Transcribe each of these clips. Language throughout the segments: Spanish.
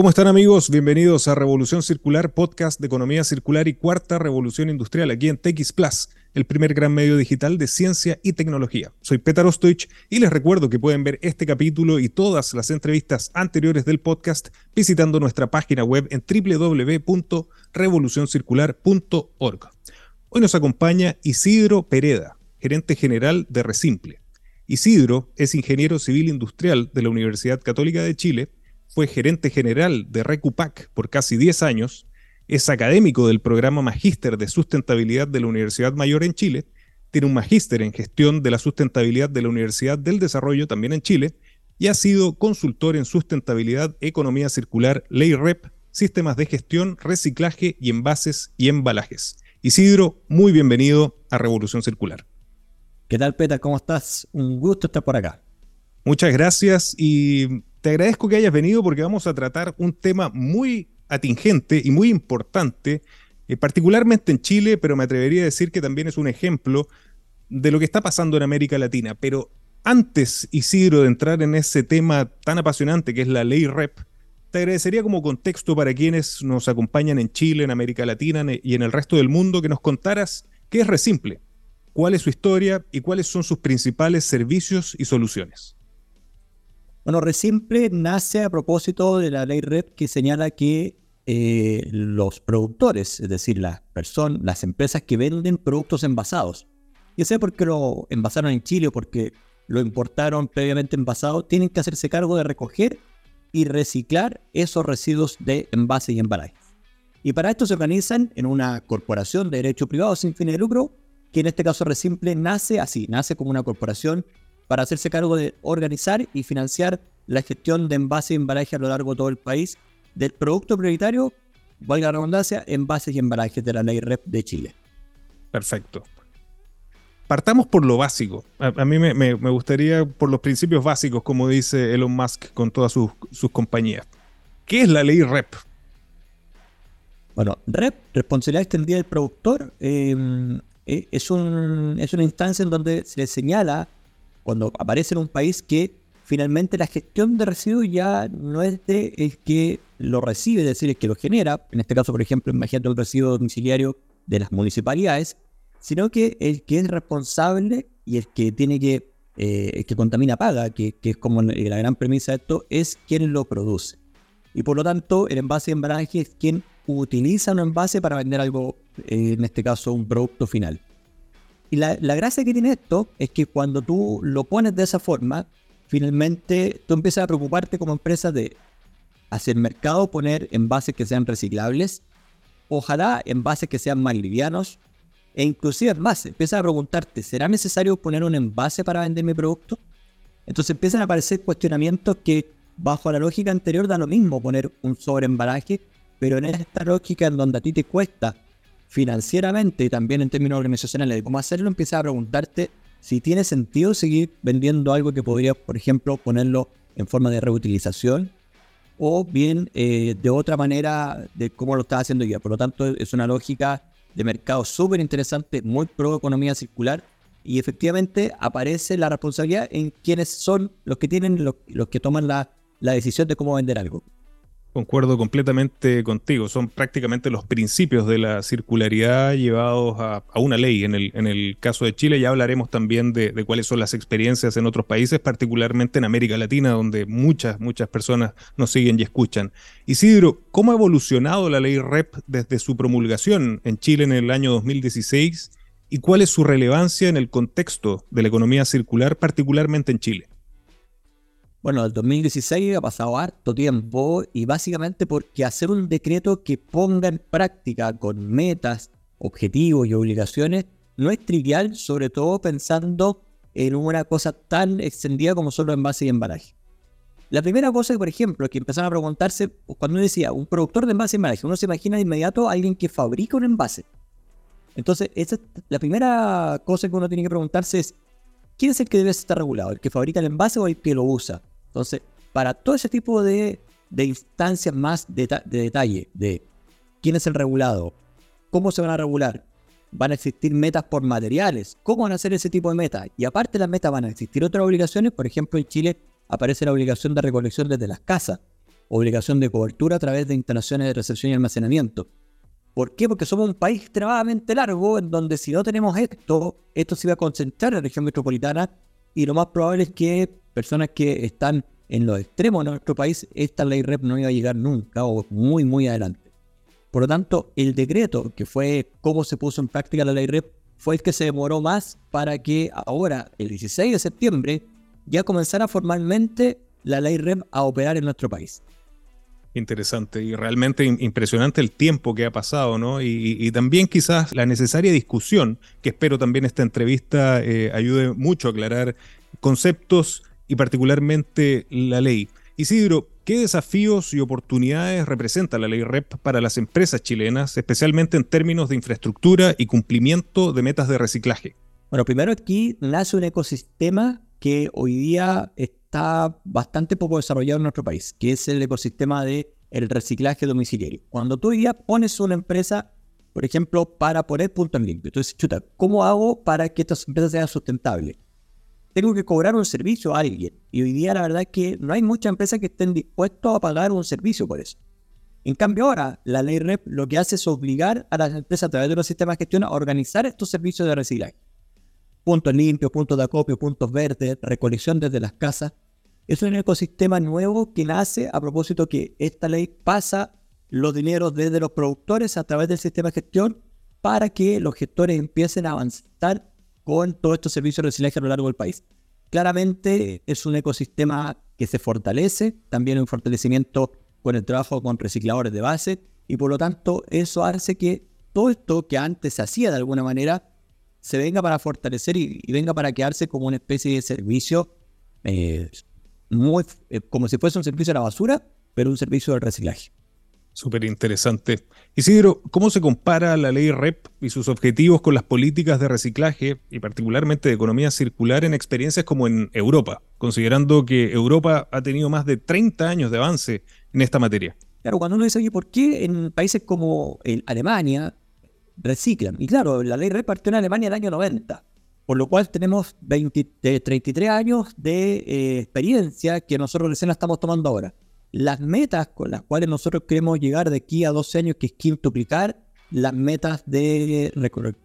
¿Cómo están amigos? Bienvenidos a Revolución Circular, podcast de economía circular y cuarta revolución industrial aquí en TX Plus, el primer gran medio digital de ciencia y tecnología. Soy Petar Ostoich y les recuerdo que pueden ver este capítulo y todas las entrevistas anteriores del podcast visitando nuestra página web en www.revolucioncircular.org. Hoy nos acompaña Isidro Pereda, gerente general de Resimple. Isidro es ingeniero civil industrial de la Universidad Católica de Chile fue gerente general de Recupac por casi 10 años, es académico del programa Magíster de Sustentabilidad de la Universidad Mayor en Chile, tiene un magíster en gestión de la sustentabilidad de la Universidad del Desarrollo también en Chile y ha sido consultor en sustentabilidad, economía circular, ley REP, sistemas de gestión, reciclaje y envases y embalajes. Isidro, muy bienvenido a Revolución Circular. ¿Qué tal, Peta? ¿Cómo estás? Un gusto estar por acá. Muchas gracias y te agradezco que hayas venido porque vamos a tratar un tema muy atingente y muy importante, eh, particularmente en Chile, pero me atrevería a decir que también es un ejemplo de lo que está pasando en América Latina. Pero antes, Isidro, de entrar en ese tema tan apasionante que es la ley REP, te agradecería como contexto para quienes nos acompañan en Chile, en América Latina y en el resto del mundo que nos contaras qué es Resimple, cuál es su historia y cuáles son sus principales servicios y soluciones. Bueno, Resimple nace a propósito de la ley REP que señala que eh, los productores, es decir, las personas, las empresas que venden productos envasados, ya sea porque lo envasaron en Chile o porque lo importaron previamente envasado, tienen que hacerse cargo de recoger y reciclar esos residuos de envase y embalaje. Y para esto se organizan en una corporación de derecho privado sin fin de lucro, que en este caso Resimple nace así, nace como una corporación para hacerse cargo de organizar y financiar la gestión de envases y embalajes a lo largo de todo el país del producto prioritario, valga la redundancia, envases y embalajes de la ley REP de Chile. Perfecto. Partamos por lo básico. A, mí me, gustaría por los principios básicos, como dice Elon Musk con todas sus, compañías. ¿Qué es la ley REP? Bueno, REP, responsabilidad extendida del productor, eh, eh, es, un, es una instancia en donde se le señala cuando aparece en un país que finalmente la gestión de residuos ya no es de el que lo recibe, es decir, el que lo genera, en este caso, por ejemplo, imagínate un residuo domiciliario de las municipalidades, sino que el que es responsable y el que tiene que, eh, el que contamina paga, que, es como la gran premisa de esto, es quien lo produce. Y por lo tanto, el envase de embalaje es quien utiliza un envase para vender algo, eh, en este caso, un producto final. Y la, gracia que tiene esto es que cuando tú lo pones de esa forma, finalmente tú empiezas a preocuparte como empresa de hacer mercado, poner envases que sean reciclables, ojalá envases que sean más livianos, e inclusive más, empiezas a preguntarte, ¿será necesario poner un envase para vender mi producto? Entonces empiezan a aparecer cuestionamientos que bajo la lógica anterior da lo mismo poner un sobreembalaje, pero en esta lógica en donde a ti te cuesta financieramente y también en términos organizacionales de cómo hacerlo, empiezas a preguntarte si tiene sentido seguir vendiendo algo que podría, por ejemplo, ponerlo en forma de reutilización o bien eh, de otra manera de cómo lo estás haciendo ya. Por lo tanto, es una lógica de mercado súper interesante, muy pro economía circular y efectivamente aparece la responsabilidad en quienes son los que tienen, los, que toman la decisión de cómo vender algo. Concuerdo completamente contigo. Son prácticamente los principios de la circularidad llevados a, una ley. En el, en el, caso de Chile ya hablaremos también de, cuáles son las experiencias en otros países, particularmente en América Latina, donde muchas, muchas personas nos siguen y escuchan. Isidro, ¿cómo ha evolucionado la ley REP desde su promulgación en Chile en el año 2016? ¿Y cuál es su relevancia en el contexto de la economía circular, particularmente en Chile? Bueno, el 2016 ha pasado harto tiempo y básicamente porque hacer un decreto que ponga en práctica con metas, objetivos y obligaciones no es trivial, sobre todo pensando en una cosa tan extendida como solo envase y embalaje. La primera cosa, por ejemplo, que empezaron a preguntarse, cuando uno decía un productor de envase y embalaje, uno se imagina de inmediato a alguien que fabrica un envase. Entonces, esa, la primera cosa que uno tiene que preguntarse es, ¿quién es el que debe estar regulado? ¿El que fabrica el envase o el que lo usa? Entonces, para todo ese tipo de, instancias más de, detalle, de quién es el regulado, cómo se van a regular, van a existir metas por materiales, cómo van a ser ese tipo de metas. Y aparte de las metas van a existir otras obligaciones, por ejemplo en Chile aparece la obligación de recolección desde las casas. obligación de cobertura a través de instalaciones de recepción y almacenamiento. ¿Por qué? Porque somos un país extremadamente largo en donde si no tenemos esto, esto se va a concentrar en la región metropolitana y lo más probable es que personas que están en los extremos de nuestro país, esta ley REP no iba a llegar nunca o muy, muy adelante. Por lo tanto, el decreto, que fue cómo se puso en práctica la ley REP, fue el que se demoró más para que ahora, el 16 de septiembre, ya comenzara formalmente la ley REP a operar en nuestro país. Interesante y realmente impresionante el tiempo que ha pasado, ¿no? Y, también quizás la necesaria discusión, que espero también esta entrevista eh, ayude mucho a aclarar conceptos y particularmente la ley. Isidro, ¿qué desafíos y oportunidades representa la ley REP para las empresas chilenas, especialmente en términos de infraestructura y cumplimiento de metas de reciclaje? Bueno, primero aquí nace un ecosistema que hoy día está bastante poco desarrollado en nuestro país, que es el ecosistema de reciclaje domiciliario. Cuando tú hoy día pones una empresa, por ejemplo, para poner punto en limpio, entonces, chuta, ¿cómo hago para que estas empresas sean sustentables? Tengo que cobrar un servicio a alguien. Y hoy día la verdad es que no hay muchas empresas que estén dispuestas a pagar un servicio por eso. En cambio ahora, la ley REP lo que hace es obligar a las empresas a través de los sistemas de gestión a organizar estos servicios de reciclaje puntos limpios, puntos de acopio, puntos verdes, recolección desde las casas. Es un ecosistema nuevo que nace a propósito que esta ley pasa los dineros desde los productores a través del sistema de gestión para que los gestores empiecen a avanzar con todos estos servicios de reciclaje a lo largo del país. Claramente es un ecosistema que se fortalece, también un fortalecimiento con el trabajo con recicladores de base y por lo tanto eso hace que todo esto que antes se hacía de alguna manera se venga para fortalecer y, venga para quedarse como una especie de servicio, eh, muy, eh, como si fuese un servicio de la basura, pero un servicio de reciclaje. Súper interesante. Isidro, ¿cómo se compara la ley REP y sus objetivos con las políticas de reciclaje y particularmente de economía circular en experiencias como en Europa, considerando que Europa ha tenido más de 30 años de avance en esta materia? Claro, cuando uno dice, oye, ¿por qué en países como Alemania, reciclan. Y claro, la ley REP partió en Alemania en el año 90, por lo cual tenemos 33 años de eh, experiencia que nosotros recién la estamos tomando ahora. Las metas con las cuales nosotros queremos llegar de aquí a 12 años, que es quintuplicar las metas de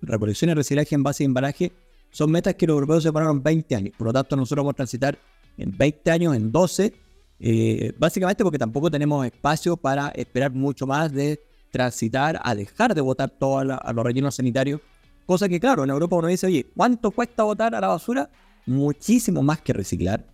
recolección y reciclaje en base de embalaje, son metas que los europeos se pararon 20 años. Por lo tanto, nosotros vamos a transitar en 20 años, en 12, eh, básicamente porque tampoco tenemos espacio para esperar mucho más de transitar a dejar de votar todo los rellenos sanitarios. Cosa que, claro, en Europa uno dice, oye, ¿cuánto cuesta votar a la basura? Muchísimo más que reciclar.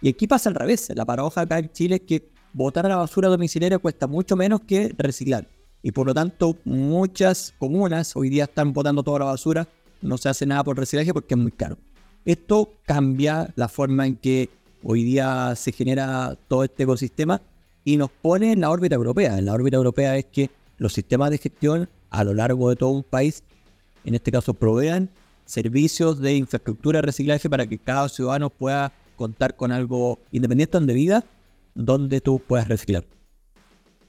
Y aquí pasa al revés. La paradoja acá en Chile es que votar a la basura domiciliaria cuesta mucho menos que reciclar. Y por lo tanto, muchas comunas hoy día están botando toda la basura. No se hace nada por reciclaje porque es muy caro. Esto cambia la forma en que hoy día se genera todo este ecosistema y nos pone en la órbita europea. En la órbita europea es que los sistemas de gestión a lo largo de todo un país, en este caso, provean servicios de infraestructura de reciclaje para que cada ciudadano pueda contar con algo independiente de vida donde tú puedas reciclar.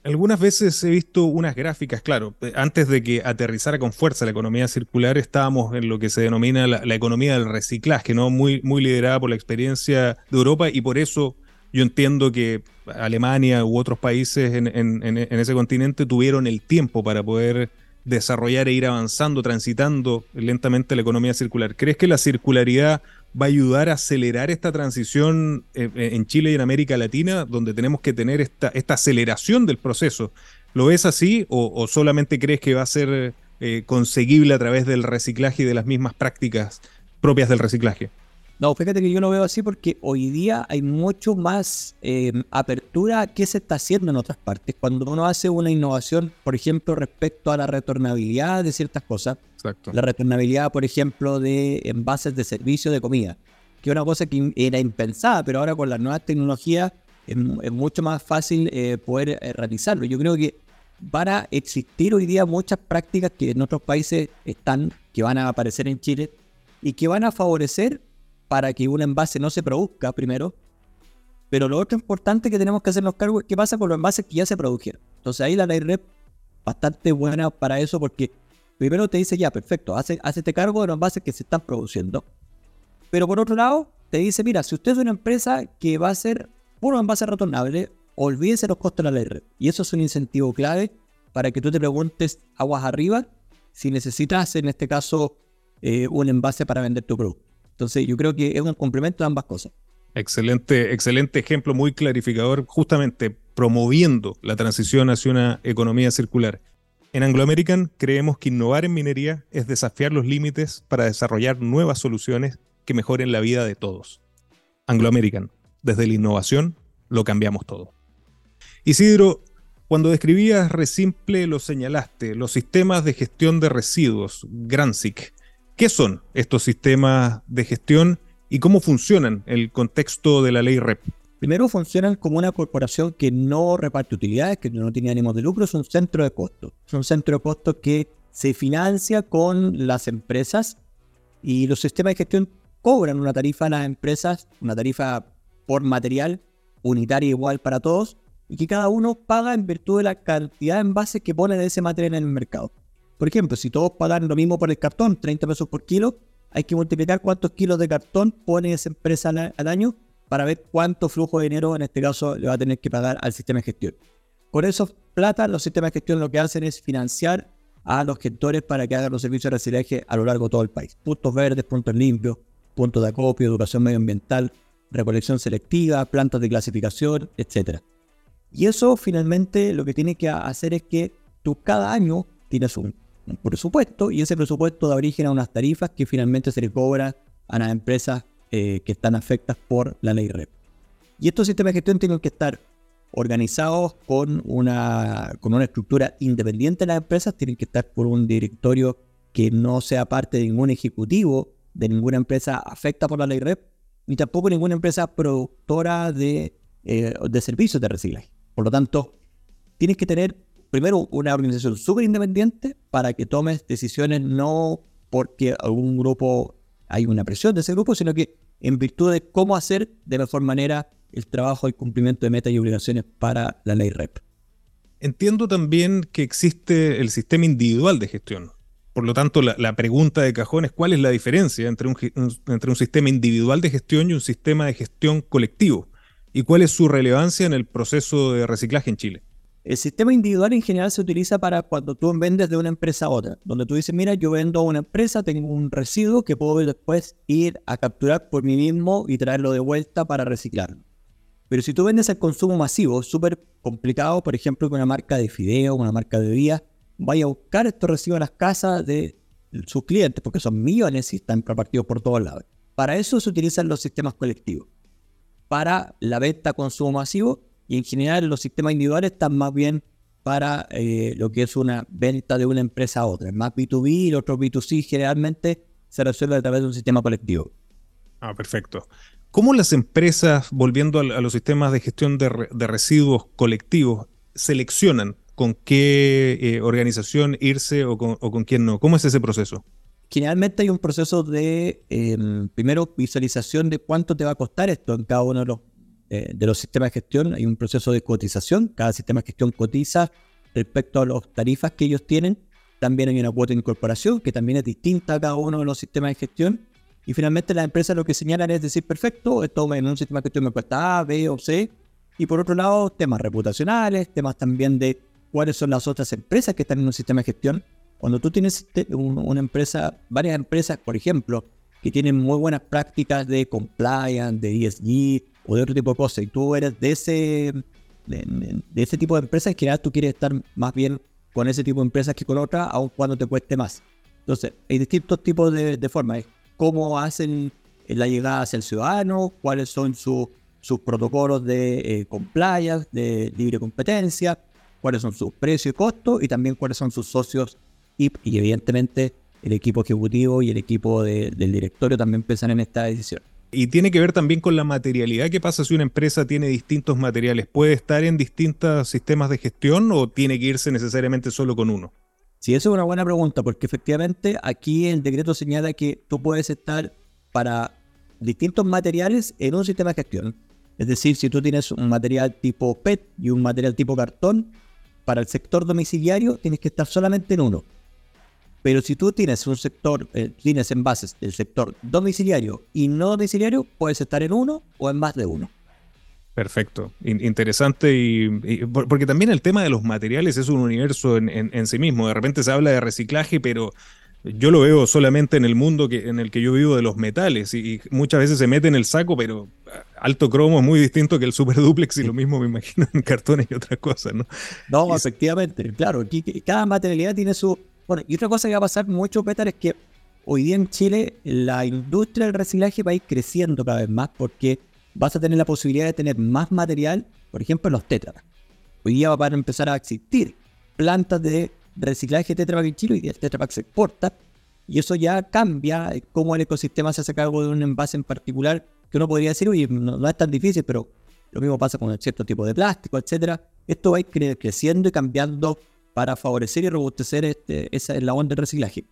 Algunas veces he visto unas gráficas, claro, eh, antes de que aterrizara con fuerza la economía circular, estábamos en lo que se denomina la, economía del reciclaje, ¿no? Muy, muy liderada por la experiencia de Europa y por eso yo entiendo que Alemania u otros países en, ese continente tuvieron el tiempo para poder desarrollar e ir avanzando, transitando lentamente la economía circular. ¿Crees que la circularidad va a ayudar a acelerar esta transición eh, eh, en Chile y en América Latina, donde tenemos que tener esta, aceleración del proceso? ¿Lo ves así o, solamente crees que va a ser eh, conseguible a través del reciclaje y de las mismas prácticas propias del reciclaje? No, fíjate que yo lo veo así porque hoy día hay mucho más eh, apertura a qué se está haciendo en otras partes. Cuando uno hace una innovación, por ejemplo, respecto a la retornabilidad de ciertas cosas, la retornabilidad, por ejemplo, de envases de servicio de comida, que es una cosa que era impensada, pero ahora con las nuevas tecnologías es, mucho más fácil eh, poder eh, realizarlo. Yo creo que van a existir hoy día muchas prácticas que en otros países están, que van a aparecer en Chile y que van a favorecer para que un envase no se produzca primero. Pero lo otro importante que tenemos que hacernos cargo es qué pasa con los envases que ya se produjeron. Entonces ahí la ley REP bastante buena para eso porque primero te dice ya, perfecto, hace, este cargo de los envases que se están produciendo. Pero por otro lado, te dice, mira, si usted es una empresa que va a hacer puro envase retornable olvídense los costos de la ley red. Y eso es un incentivo clave para que tú te preguntes aguas arriba si necesitas, en este caso, eh, un envase para vender tu producto. Entonces, yo creo que es un complemento de ambas cosas. Excelente, excelente ejemplo, muy clarificador, justamente promoviendo la transición hacia una economía circular. En Anglo American creemos que innovar en minería es desafiar los límites para desarrollar nuevas soluciones que mejoren la vida de todos. Anglo American, desde la innovación lo cambiamos todo. Isidro, cuando describías Resimple lo señalaste, los sistemas de gestión de residuos, GRANSIC. ¿Qué son estos sistemas de gestión y cómo funcionan en el contexto de la ley REP? Primero funcionan como una corporación que no reparte utilidades, que no tiene ánimo de lucro, es un centro de costos. Es un centro de costos que se financia con las empresas y los sistemas de gestión cobran una tarifa a las empresas, una tarifa por material unitaria igual para todos, y que cada uno paga en virtud de la cantidad de envases que pone de ese material en el mercado. Por ejemplo, si todos pagan lo mismo por el cartón, 30 pesos por kilo, hay que multiplicar cuántos kilos de cartón pone esa empresa al, año para ver cuánto flujo de dinero en este caso le va a tener que pagar al sistema de gestión. Con esos plata, los sistemas de gestión lo que hacen es financiar a los gestores para que hagan los servicios de reciclaje a lo largo de todo el país. Puntos verdes, puntos limpios, puntos de acopio, educación medioambiental, recolección selectiva, plantas de clasificación, etc. Y eso finalmente lo que tiene que hacer es que tú cada año tienes un, presupuesto y ese presupuesto da origen a unas tarifas que finalmente se le cobran a las empresas eh, que están afectadas por la ley REP. Y estos sistemas de gestión tienen que estar organizados con una, con una estructura independiente de las empresas, tienen que estar por un directorio que no sea parte de ningún ejecutivo de ninguna empresa afecta por la ley REP, ni tampoco ninguna empresa productora de, eh, de servicios de reciclaje. Por lo tanto, tienes que tener primero una organización súper independiente para que tomes decisiones no porque algún grupo hay una presión de ese grupo, sino que en virtud de cómo hacer de mejor manera el trabajo y cumplimiento de metas y obligaciones para la ley REP. Entiendo también que existe el sistema individual de gestión. Por lo tanto, la, pregunta de cajón es cuál es la diferencia entre un, entre un sistema individual de gestión y un sistema de gestión colectivo y cuál es su relevancia en el proceso de reciclaje en Chile. El sistema individual en general se utiliza para cuando tú vendes de una empresa a otra, donde tú dices, mira, yo vendo a una empresa, tengo un residuo que puedo después ir a capturar por mí mismo y traerlo de vuelta para reciclarlo. Pero si tú vendes al consumo masivo, súper complicado, por ejemplo, con una marca de fideo, una marca de bebida, vaya a buscar estos residuos a las casas de sus clientes, porque son millones y están repartidos por todos lados. Para eso se utilizan los sistemas colectivos para la venta a consumo masivo y en general los sistemas individuales están más bien para eh, lo que es una venta de una empresa a otra. Más B2B y el otro B2C generalmente se resuelve a través de un sistema colectivo. Ah, perfecto. ¿Cómo las empresas, volviendo a, los sistemas de gestión de, residuos colectivos, seleccionan con qué eh, organización irse o con, o con quién no? ¿Cómo es ese proceso? generalmente hay un proceso de, em, primero, visualización de cuánto te va a costar esto en cada uno de los, eh, de los sistemas de gestión. Hay un proceso de cotización. Cada sistema de gestión cotiza respecto a las tarifas que ellos tienen. También hay una cuota de incorporación que también es distinta a cada uno de los sistemas de gestión. Y finalmente las empresas lo que señalan es decir, perfecto, esto en un sistema de gestión me cuesta A, B o C. Y por otro lado, temas reputacionales, temas también de cuáles son las otras empresas que están en un sistema de gestión cuando tú tienes una empresa, varias empresas, por ejemplo, que tienen muy buenas prácticas de compliance, de ESG o de otro tipo de cosas, y tú eres de ese, de, ese tipo de empresas, en general tú quieres estar más bien con ese tipo de empresas que con otras, aun cuando te cueste más. Entonces, hay distintos tipos de, formas. Cómo hacen la llegada hacia el ciudadano, cuáles son sus protocolos de eh, compliance, de libre competencia, cuáles son sus precios y costos, y también cuáles son sus socios y, evidentemente el equipo ejecutivo y el equipo del directorio también piensan en esta decisión. Y tiene que ver también con la materialidad. ¿Qué pasa si una empresa tiene distintos materiales? ¿Puede estar en distintos sistemas de gestión o tiene que irse necesariamente solo con uno? Sí, eso es una buena pregunta, porque efectivamente aquí el decreto señala que tú puedes estar para distintos materiales en un sistema de gestión. Es decir, si tú tienes un material tipo PET y un material tipo cartón, para el sector domiciliario tienes que estar solamente en uno. Pero si tú tienes un sector, eh, tienes envases del sector domiciliario y no domiciliario, puedes estar en uno o en más de uno. Perfecto, interesante y, porque también el tema de los materiales es un universo en, sí mismo. De repente se habla de reciclaje, pero yo lo veo solamente en el mundo que, en el que yo vivo de los metales y, muchas veces se mete en el saco, pero alto cromo es muy distinto que el super duplex y lo mismo me imagino en cartones y otras cosas, ¿no? No, efectivamente, claro, cada materialidad tiene su... Bueno, y otra cosa que va a pasar mucho, Petar, es que hoy día en Chile la industria del reciclaje va a ir creciendo cada vez más porque vas a tener la posibilidad de tener más material, por ejemplo, los tetras. Hoy día va a empezar a existir plantas de reciclaje Tetra en Chile y el Tetra se exporta. Y eso ya cambia cómo el ecosistema se hace cargo de un envase en particular, que uno podría decir, oye, no, es tan difícil, pero lo mismo pasa con cierto tipo de plástico, etcétera. Esto va a ir creciendo y cambiando para favorecer y robustecer este, esa eslabón del reciclaje.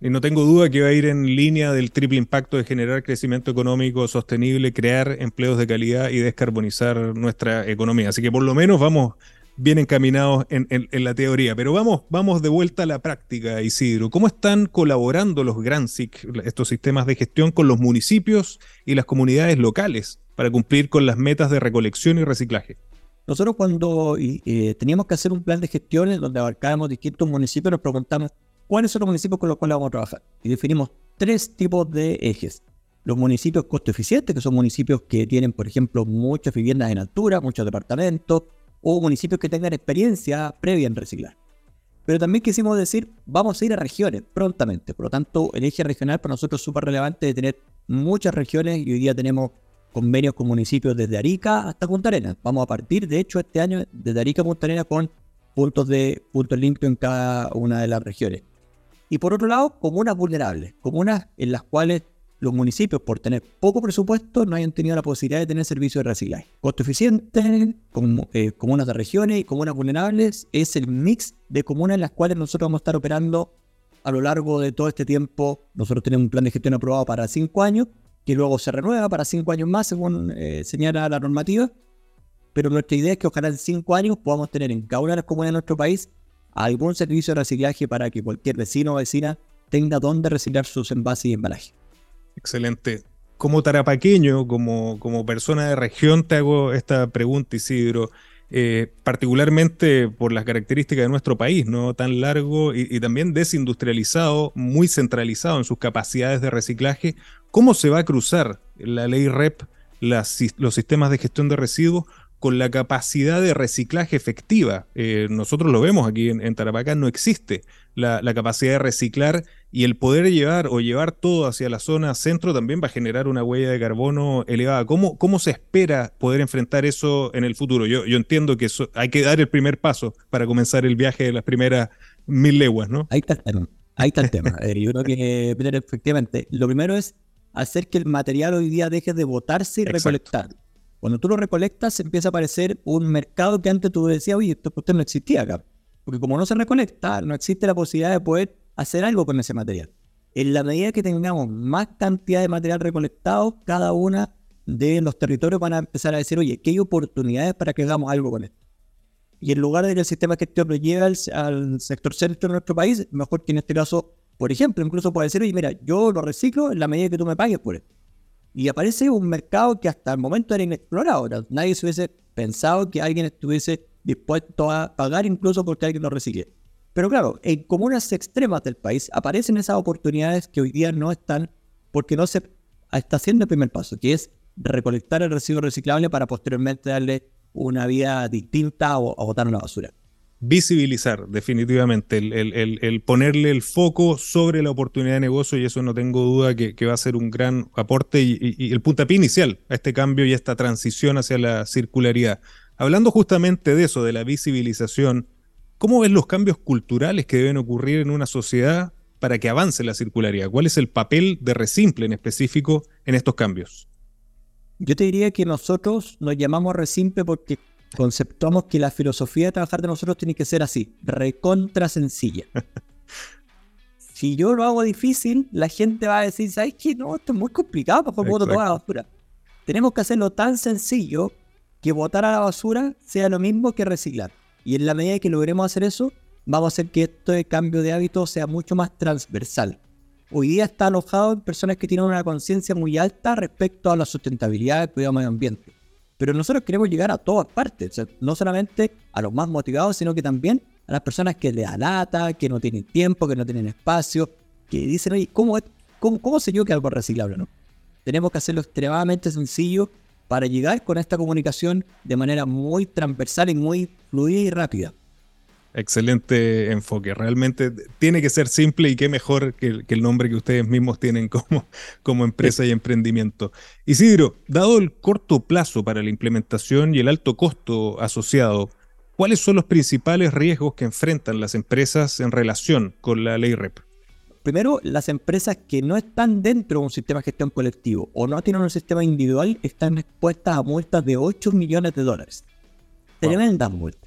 Y no tengo duda que va a ir en línea del triple impacto de generar crecimiento económico sostenible, crear empleos de calidad y descarbonizar nuestra economía. Así que por lo menos vamos bien encaminados en, la teoría. Pero vamos, vamos de vuelta a la práctica, Isidro. ¿Cómo están colaborando los GRANSIC, estos sistemas de gestión, con los municipios y las comunidades locales para cumplir con las metas de recolección y reciclaje? Nosotros cuando eh, teníamos que hacer un plan de gestión donde abarcábamos distintos municipios, nos preguntamos cuáles son los municipios con los cuales vamos a trabajar. Y definimos tres tipos de ejes. Los municipios costo eficientes, que son municipios que tienen, por ejemplo, muchas viviendas en altura, muchos departamentos, o municipios que tengan experiencia previa en reciclar. Pero también quisimos decir, vamos a ir a regiones prontamente. Por lo tanto, el eje regional para nosotros es súper relevante de tener muchas regiones y hoy día tenemos convenios con municipios desde Arica hasta Punta Arenas. Vamos a partir, de hecho, este año desde Arica a Punta Arenas con puntos de puntos limpios en cada una de las regiones. Y por otro lado, comunas vulnerables, comunas en las cuales los municipios, por tener poco presupuesto, no hayan tenido la posibilidad de tener servicios de reciclaje. Costo eficiente, eh, comunas de regiones y comunas vulnerables es el mix de comunas en las cuales nosotros vamos a estar operando a lo largo de todo este tiempo. Nosotros tenemos un plan de gestión aprobado para cinco años, que luego se renueva para cinco años más, según eh, señala la normativa. Pero nuestra idea es que ojalá en cinco años podamos tener en cada una de las comunas de nuestro país algún servicio de reciclaje para que cualquier vecino o vecina tenga donde reciclar sus envases y embalajes. Excelente. Como tarapaqueño, como, como persona de región, te hago esta pregunta, Isidro. Eh, particularmente por las características de nuestro país, ¿no? Tan largo y, también desindustrializado, muy centralizado en sus capacidades de reciclaje. ¿Cómo se va a cruzar la ley REP, los sistemas de gestión de residuos, con la capacidad de reciclaje efectiva. Eh, nosotros lo vemos aquí en, Tarapacá, no existe la, capacidad de reciclar y el poder llevar o llevar todo hacia la zona centro también va a generar una huella de carbono elevada. ¿Cómo, cómo se espera poder enfrentar eso en el futuro? Yo, yo entiendo que hay que dar el primer paso para comenzar el viaje de las primeras mil leguas, ¿no? Ahí está el tema. Ahí está el tema. yo creo que, efectivamente, lo primero es hacer que el material hoy día deje de botarse y recolectar. Cuando tú lo recolectas, empieza a aparecer un mercado que antes tú decías, oye, esto no existía acá. Porque como no se recolecta, no existe la posibilidad de poder hacer algo con ese material. En la medida que tengamos más cantidad de material recolectado, cada una de los territorios van a empezar a decir, oye, ¿qué hay oportunidades para que hagamos algo con esto? Y en lugar de que el sistema que lo lleve al, sector centro de nuestro país, mejor que en este caso, por ejemplo, incluso puede decir, oye, mira, yo lo reciclo en la medida que tú me pagues por esto y aparece un mercado que hasta el momento era inexplorado. Nadie se hubiese pensado que alguien estuviese dispuesto a pagar incluso porque alguien lo recibe. Pero claro, en comunas extremas del país aparecen esas oportunidades que hoy día no están porque no se está haciendo el primer paso, que es recolectar el residuo reciclable para posteriormente darle una vida distinta o, o botar la basura visibilizar definitivamente, el, ponerle el foco sobre la oportunidad de negocio y eso no tengo duda que, va a ser un gran aporte y, el puntapié inicial a este cambio y a esta transición hacia la circularidad. Hablando justamente de eso, de la visibilización, ¿cómo ves los cambios culturales que deben ocurrir en una sociedad para que avance la circularidad? ¿Cuál es el papel de Resimple en específico en estos cambios? Yo te diría que nosotros nos llamamos Resimple porque conceptuamos que la filosofía de trabajar de nosotros tiene que ser así, recontra sencilla. si yo lo hago difícil, la gente va a decir, ¿sabes qué? No, esto es muy complicado para botar toda la basura. Tenemos que hacerlo tan sencillo que botar a la basura sea lo mismo que reciclar. Y en la medida que logremos hacer eso, vamos a hacer que este cambio de hábito sea mucho más transversal. Hoy día está alojado en personas que tienen una conciencia muy alta respecto a la sustentabilidad del cuidado medio ambiente Pero nosotros queremos llegar a todas partes, no solamente a los más motivados, sino que también a las personas que le da lata, que no tienen tiempo, que no tienen espacio, que dicen, oye, ¿cómo, cómo, cómo sé yo que algo reciclable no? Tenemos que hacerlo extremadamente sencillo para llegar con esta comunicación de manera muy transversal y muy fluida y rápida. Excelente enfoque. Realmente tiene que ser simple y qué mejor que, el nombre que ustedes mismos tienen como, como empresa y emprendimiento. Isidro, dado el corto plazo para la implementación y el alto costo asociado, ¿cuáles son los principales riesgos que enfrentan las empresas en relación con la ley REP? Primero, las empresas que no están dentro de un sistema de gestión colectivo o no tienen un sistema individual están expuestas a multas de 8 millones de dólares. Tremendas multas.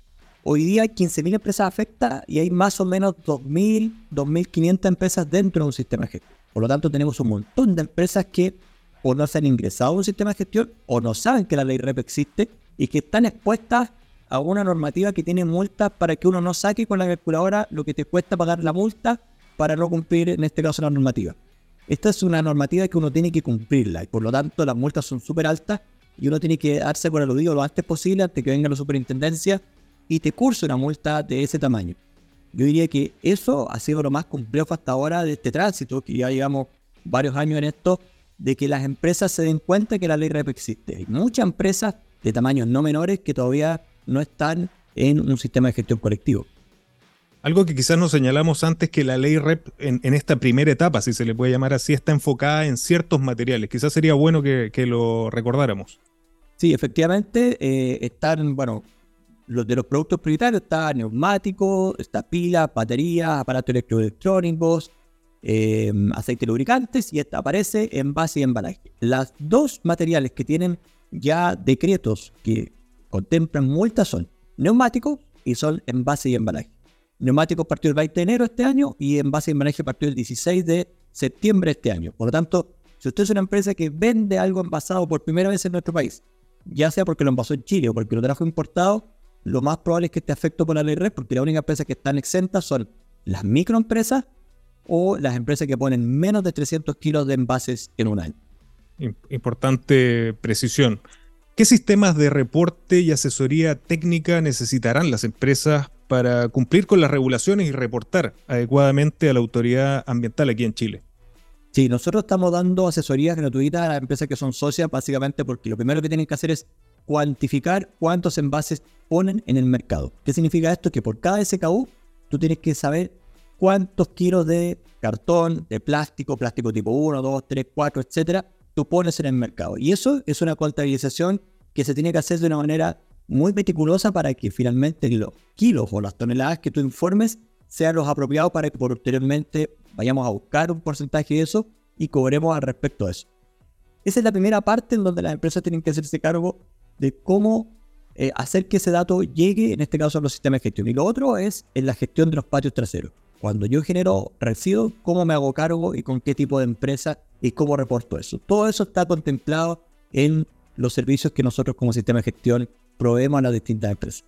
Hoy día hay 15.000 empresas afectadas y hay más o menos 2.000, 2.500 empresas dentro de un sistema de gestión. Por lo tanto, tenemos un montón de empresas que o no se han ingresado a un sistema de gestión o no saben que la ley REP existe y que están expuestas a una normativa que tiene multas para que uno no saque con la calculadora lo que te cuesta pagar la multa para no cumplir, en este caso, la normativa. Esta es una normativa que uno tiene que cumplirla y por lo tanto las multas son súper altas y uno tiene que darse por aludido lo antes posible antes que venga la superintendencia y te curso una multa de ese tamaño. Yo diría que eso ha sido lo más complejo hasta ahora de este tránsito, que ya llevamos varios años en esto, de que las empresas se den cuenta que la ley REP existe. Hay muchas empresas de tamaños no menores que todavía no están en un sistema de gestión colectivo. Algo que quizás nos señalamos antes que la ley REP en, esta primera etapa, si se le puede llamar así, está enfocada en ciertos materiales. Quizás sería bueno que, lo recordáramos. Sí, efectivamente, eh, están, bueno, los de los productos prioritarios está neumático, está pila, batería, aparatos electroelectrónicos, eh, aceite lubricantes y esta aparece en base y embalaje. Las dos materiales que tienen ya decretos que contemplan multas son neumáticos y son envase y embalaje. Neumáticos partió el 20 de enero este año y envase y embalaje partió el 16 de septiembre este año. Por lo tanto, si usted es una empresa que vende algo envasado por primera vez en nuestro país, ya sea porque lo envasó en Chile o porque lo trajo importado, lo más probable es que esté afecto por la ley red, porque las únicas empresas que están exentas son las microempresas o las empresas que ponen menos de 300 kilos de envases en un año. Importante precisión. ¿Qué sistemas de reporte y asesoría técnica necesitarán las empresas para cumplir con las regulaciones y reportar adecuadamente a la autoridad ambiental aquí en Chile? Sí, nosotros estamos dando asesorías gratuitas a las empresas que son socias, básicamente porque lo primero que tienen que hacer es cuantificar cuántos envases ponen en el mercado. ¿Qué significa esto? Que por cada SKU tú tienes que saber cuántos kilos de cartón, de plástico, plástico tipo 1, 2, 3, 4, etcétera, tú pones en el mercado. Y eso es una contabilización que se tiene que hacer de una manera muy meticulosa para que finalmente los kilos o las toneladas que tú informes sean los apropiados para que posteriormente vayamos a buscar un porcentaje de eso y cobremos al respecto de eso. Esa es la primera parte en donde las empresas tienen que hacerse cargo de cómo eh, hacer que ese dato llegue, en este caso, a los sistemas de gestión. Y lo otro es en la gestión de los patios traseros. Cuando yo genero residuos, cómo me hago cargo y con qué tipo de empresa y cómo reporto eso. Todo eso está contemplado en los servicios que nosotros como sistema de gestión proveemos a las distintas empresas.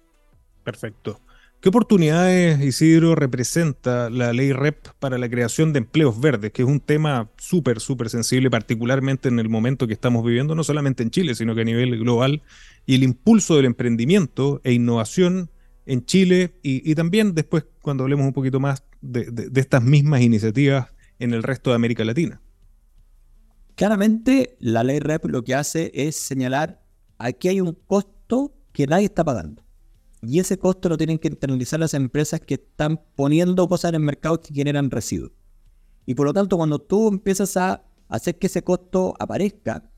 Perfecto. ¿Qué oportunidades, Isidro, representa la ley REP para la creación de empleos verdes, que es un tema súper, súper sensible, particularmente en el momento que estamos viviendo, no solamente en Chile, sino que a nivel global, y el impulso del emprendimiento e innovación en Chile y, también después cuando hablemos un poquito más de, estas mismas iniciativas en el resto de América Latina? Claramente, la ley REP lo que hace es señalar aquí hay un costo que nadie está pagando y ese costo lo tienen que internalizar las empresas que están poniendo cosas en el mercado que generan residuos. Y por lo tanto, cuando tú empiezas a hacer que ese costo aparezca,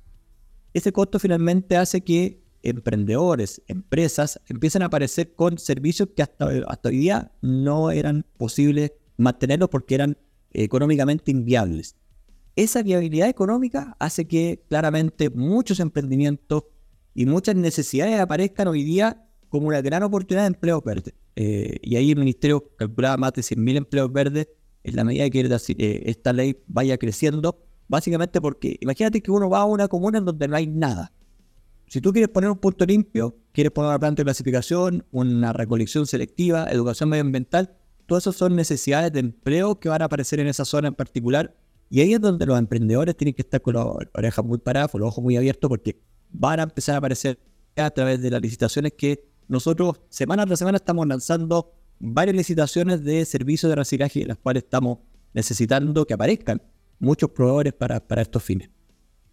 ese costo finalmente hace que emprendedores, empresas, empiecen a aparecer con servicios que hasta, hasta hoy día no eran posibles mantenerlos porque eran económicamente inviables. Esa viabilidad económica hace que claramente muchos emprendimientos y muchas necesidades aparezcan hoy día como una gran oportunidad de empleo verde. Eh, y ahí el ministerio calculaba más de 100.000 empleos verdes en la medida que eh, esta ley vaya creciendo, básicamente porque imagínate que uno va a una comuna en donde no hay nada. Si tú quieres poner un punto limpio, quieres poner una planta de clasificación, una recolección selectiva, educación medioambiental, todas esas son necesidades de empleo que van a aparecer en esa zona en particular. Y ahí es donde los emprendedores tienen que estar con la oreja muy paradas, con los ojos muy abiertos, porque van a empezar a aparecer a través de las licitaciones que nosotros semana tras semana estamos lanzando varias licitaciones de servicios de reciclaje, las cuales estamos necesitando que aparezcan muchos proveedores para, para estos fines.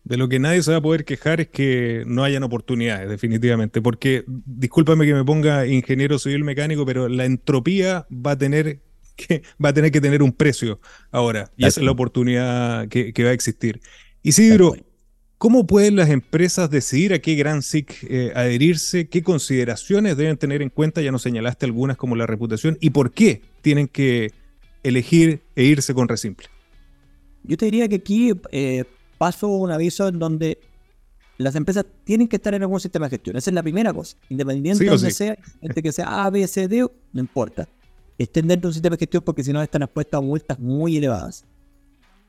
De lo que nadie se va a poder quejar es que no hayan oportunidades, definitivamente. Porque, discúlpame que me ponga ingeniero civil mecánico, pero la entropía va a tener que, va a tener que tener un precio ahora. Y esa es la oportunidad que, va a existir. Isidro, ¿cómo pueden las empresas decidir a qué Gran SIC eh, adherirse? ¿Qué consideraciones deben tener en cuenta? Ya nos señalaste algunas como la reputación. ¿Y por qué tienen que elegir e irse con Resimple? Yo te diría que aquí eh, paso un aviso en donde las empresas tienen que estar en algún sistema de gestión. Esa es la primera cosa. Independiente de donde sea, gente que sea A, B, C, D, no importa. Estén dentro de un sistema de gestión porque si no están expuestos a multas muy elevadas.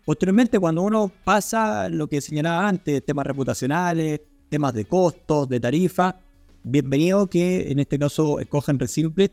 Posteriormente, cuando uno pasa lo que señalaba antes, temas reputacionales, temas de costos, de tarifa, bienvenido que en este caso escojan Resimple,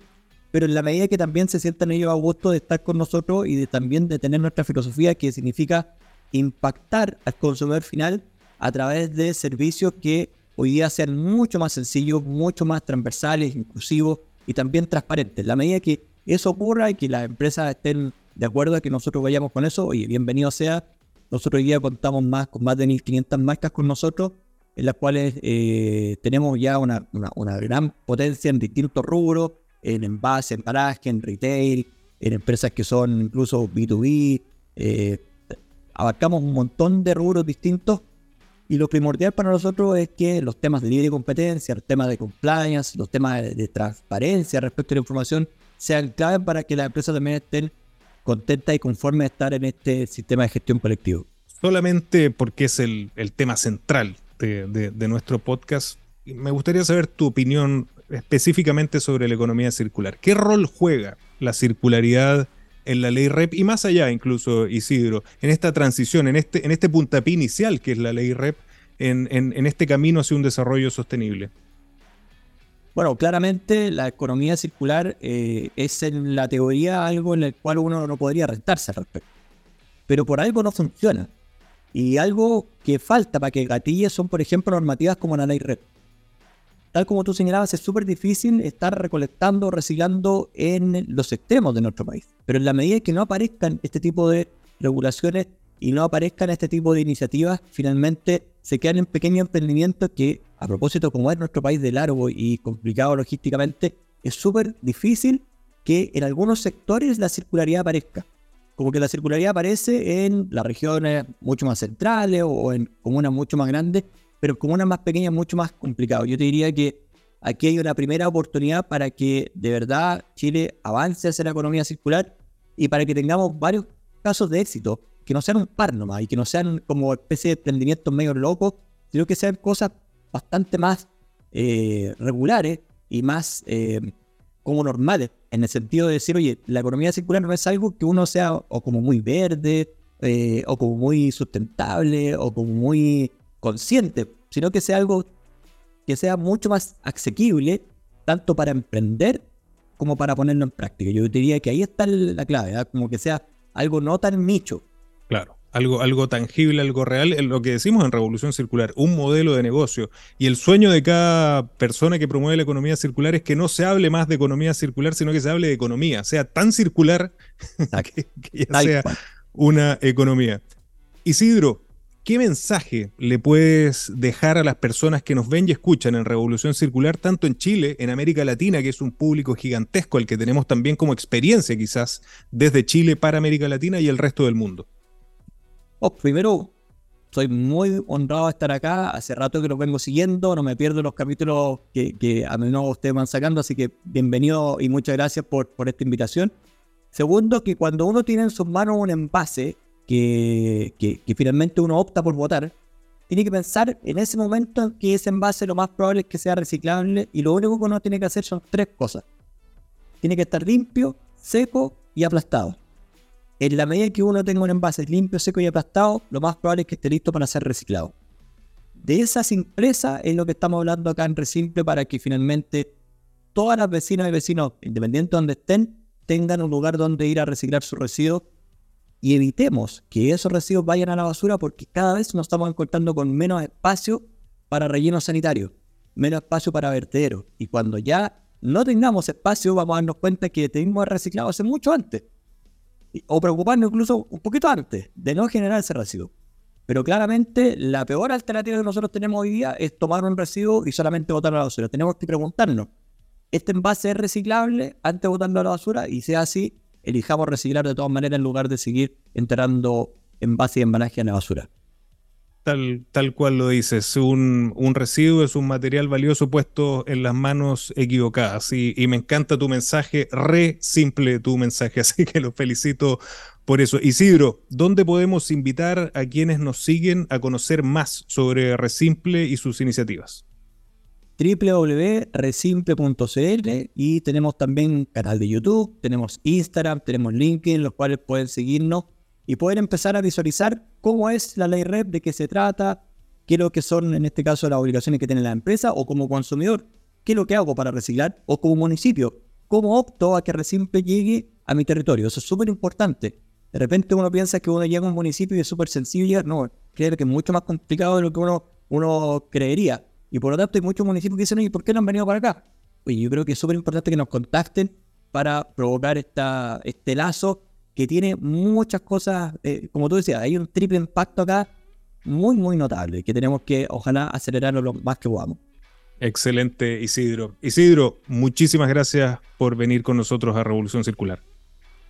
pero en la medida que también se sientan ellos a gusto de estar con nosotros y de también de tener nuestra filosofía que significa impactar al consumidor final a través de servicios que hoy día sean mucho más sencillos, mucho más transversales, inclusivos y también transparentes. La medida que eso ocurra y que las empresas estén de acuerdo a que nosotros vayamos con eso, oye, bienvenido sea. Nosotros hoy día contamos más con más de 1.500 marcas con nosotros, en las cuales eh, tenemos ya una, gran potencia en distintos rubros, en envase, en paraje, en retail, en empresas que son incluso B2B, eh, abarcamos un montón de rubros distintos y lo primordial para nosotros es que los temas de libre competencia, los temas de compliance, los temas de, transparencia respecto a la información sean clave para que las empresas también estén contentas y conformes de estar en este sistema de gestión colectivo. Solamente porque es el, tema central de, nuestro podcast, me gustaría saber tu opinión específicamente sobre la economía circular. ¿Qué rol juega la circularidad en la ley REP y más allá incluso, Isidro, en esta transición, en este, en este puntapié inicial que es la ley REP, en, este camino hacia un desarrollo sostenible? Bueno, claramente la economía circular eh, es en la teoría algo en el cual uno no podría rentarse al respecto. Pero por algo no funciona. Y algo que falta para que gatille son, por ejemplo, normativas como la ley REP tal como tú señalabas, es súper difícil estar recolectando, reciclando en los extremos de nuestro país. Pero en la medida que no aparezcan este tipo de regulaciones y no aparezcan este tipo de iniciativas, finalmente se quedan en pequeños emprendimientos que, a propósito, como es nuestro país de largo y complicado logísticamente, es súper difícil que en algunos sectores la circularidad aparezca. Como que la circularidad aparece en las regiones mucho más centrales o en comunas mucho más grandes, pero como una más pequeña es mucho más complicado. Yo te diría que aquí hay una primera oportunidad para que de verdad Chile avance hacia la economía circular y para que tengamos varios casos de éxito, que no sean un par nomás y que no sean como especie de emprendimientos medio locos, sino que sean cosas bastante más eh, regulares y más eh, como normales, en el sentido de decir, oye, la economía circular no es algo que uno sea o como muy verde, eh, o como muy sustentable, o como muy consciente, sino que sea algo que sea mucho más asequible, tanto para emprender como para ponerlo en práctica. Yo diría que ahí está la clave, como que sea algo no tan nicho. Claro, algo, algo tangible, algo real, lo que decimos en Revolución Circular, un modelo de negocio. Y el sueño de cada persona que promueve la economía circular es que no se hable más de economía circular, sino que se hable de economía, sea tan circular que, que ya sea una economía. Isidro, ¿Qué mensaje le puedes dejar a las personas que nos ven y escuchan en Revolución Circular, tanto en Chile, en América Latina, que es un público gigantesco al que tenemos también como experiencia quizás desde Chile para América Latina y el resto del mundo? Oh, primero, soy muy honrado de estar acá. Hace rato que lo vengo siguiendo, no me pierdo los capítulos que, a menudo ustedes van sacando, así que bienvenido y muchas gracias por, por esta invitación. Segundo, que cuando uno tiene en sus manos un envase, que, finalmente uno opta por votar, tiene que pensar en ese momento que ese envase lo más probable es que sea reciclable y lo único que uno tiene que hacer son tres cosas. Tiene que estar limpio, seco y aplastado. En la medida que uno tenga un envase limpio, seco y aplastado, lo más probable es que esté listo para ser reciclado. De esa simpleza es lo que estamos hablando acá en Resimple para que finalmente todas las vecinas y vecinos, independientemente de donde estén, tengan un lugar donde ir a reciclar sus residuos y evitemos que esos residuos vayan a la basura porque cada vez nos estamos encontrando con menos espacio para relleno sanitario. menos espacio para vertedero. Y cuando ya no tengamos espacio, vamos a darnos cuenta que tenemos reciclado hace mucho antes. O preocuparnos incluso un poquito antes de no generar ese residuo. Pero claramente la peor alternativa que nosotros tenemos hoy día es tomar un residuo y solamente botarlo a la basura. Tenemos que preguntarnos, ¿este envase es reciclable antes de botarlo a la basura? Y si es así, elijamos reciclar de todas maneras en lugar de seguir enterando envases y embalaje en la basura. Tal, tal cual lo dices, un, un, residuo es un material valioso puesto en las manos equivocadas. Y, me encanta tu mensaje, re simple tu mensaje, así que lo felicito por eso. Isidro, ¿dónde podemos invitar a quienes nos siguen a conocer más sobre Resimple y sus iniciativas? www.resimple.cl y tenemos también canal de YouTube, tenemos Instagram, tenemos LinkedIn, los cuales pueden seguirnos y poder empezar a visualizar cómo es la ley REP, de qué se trata, qué es lo que son en este caso las obligaciones que tiene la empresa o como consumidor, qué es lo que hago para reciclar o como municipio, cómo opto a que Resimple llegue a mi territorio. Eso es súper importante. De repente uno piensa que uno llega a un municipio y es súper sencillo no, creo que es mucho más complicado de lo que uno, uno creería. Y por lo tanto hay muchos municipios que dicen, ¿y por qué no han venido para acá? Oye, yo creo que es súper importante que nos contacten para provocar esta, este lazo que tiene muchas cosas, eh, como tú decías, hay un triple impacto acá muy, muy notable, que tenemos que, ojalá, acelerarlo lo más que podamos. Excelente, Isidro. Isidro, muchísimas gracias por venir con nosotros a Revolución Circular.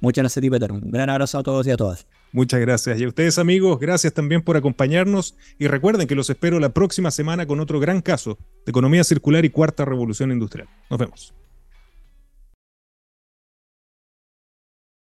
Muchas gracias a ti, Peter. Un gran abrazo a todos y a todas. Muchas gracias. Y a ustedes, amigos, gracias también por acompañarnos. Y recuerden que los espero la próxima semana con otro gran caso de economía circular y cuarta revolución industrial. Nos vemos.